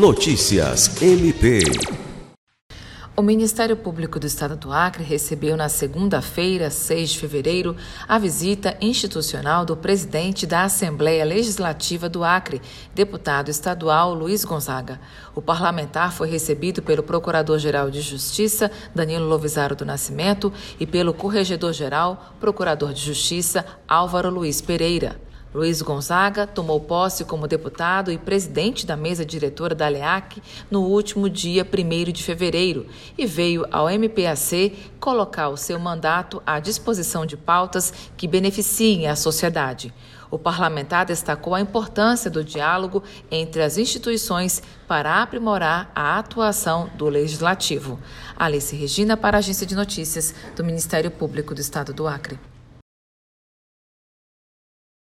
Notícias MP. O Ministério Público do Estado do Acre recebeu na segunda-feira, 6 de fevereiro, a visita institucional do presidente da Assembleia Legislativa do Acre, deputado estadual Luiz Gonzaga. O parlamentar foi recebido pelo Procurador-Geral de Justiça, Danilo Lovisaro do Nascimento, e pelo Corregedor-Geral, Procurador de Justiça, Álvaro Luiz Pereira. Luiz Gonzaga tomou posse como deputado e presidente da mesa diretora da LEAC no último dia 1 de fevereiro e veio ao MPAC colocar o seu mandato à disposição de pautas que beneficiem a sociedade. O parlamentar destacou a importância do diálogo entre as instituições para aprimorar a atuação do Legislativo. Alice Regina, para a Agência de Notícias do Ministério Público do Estado do Acre.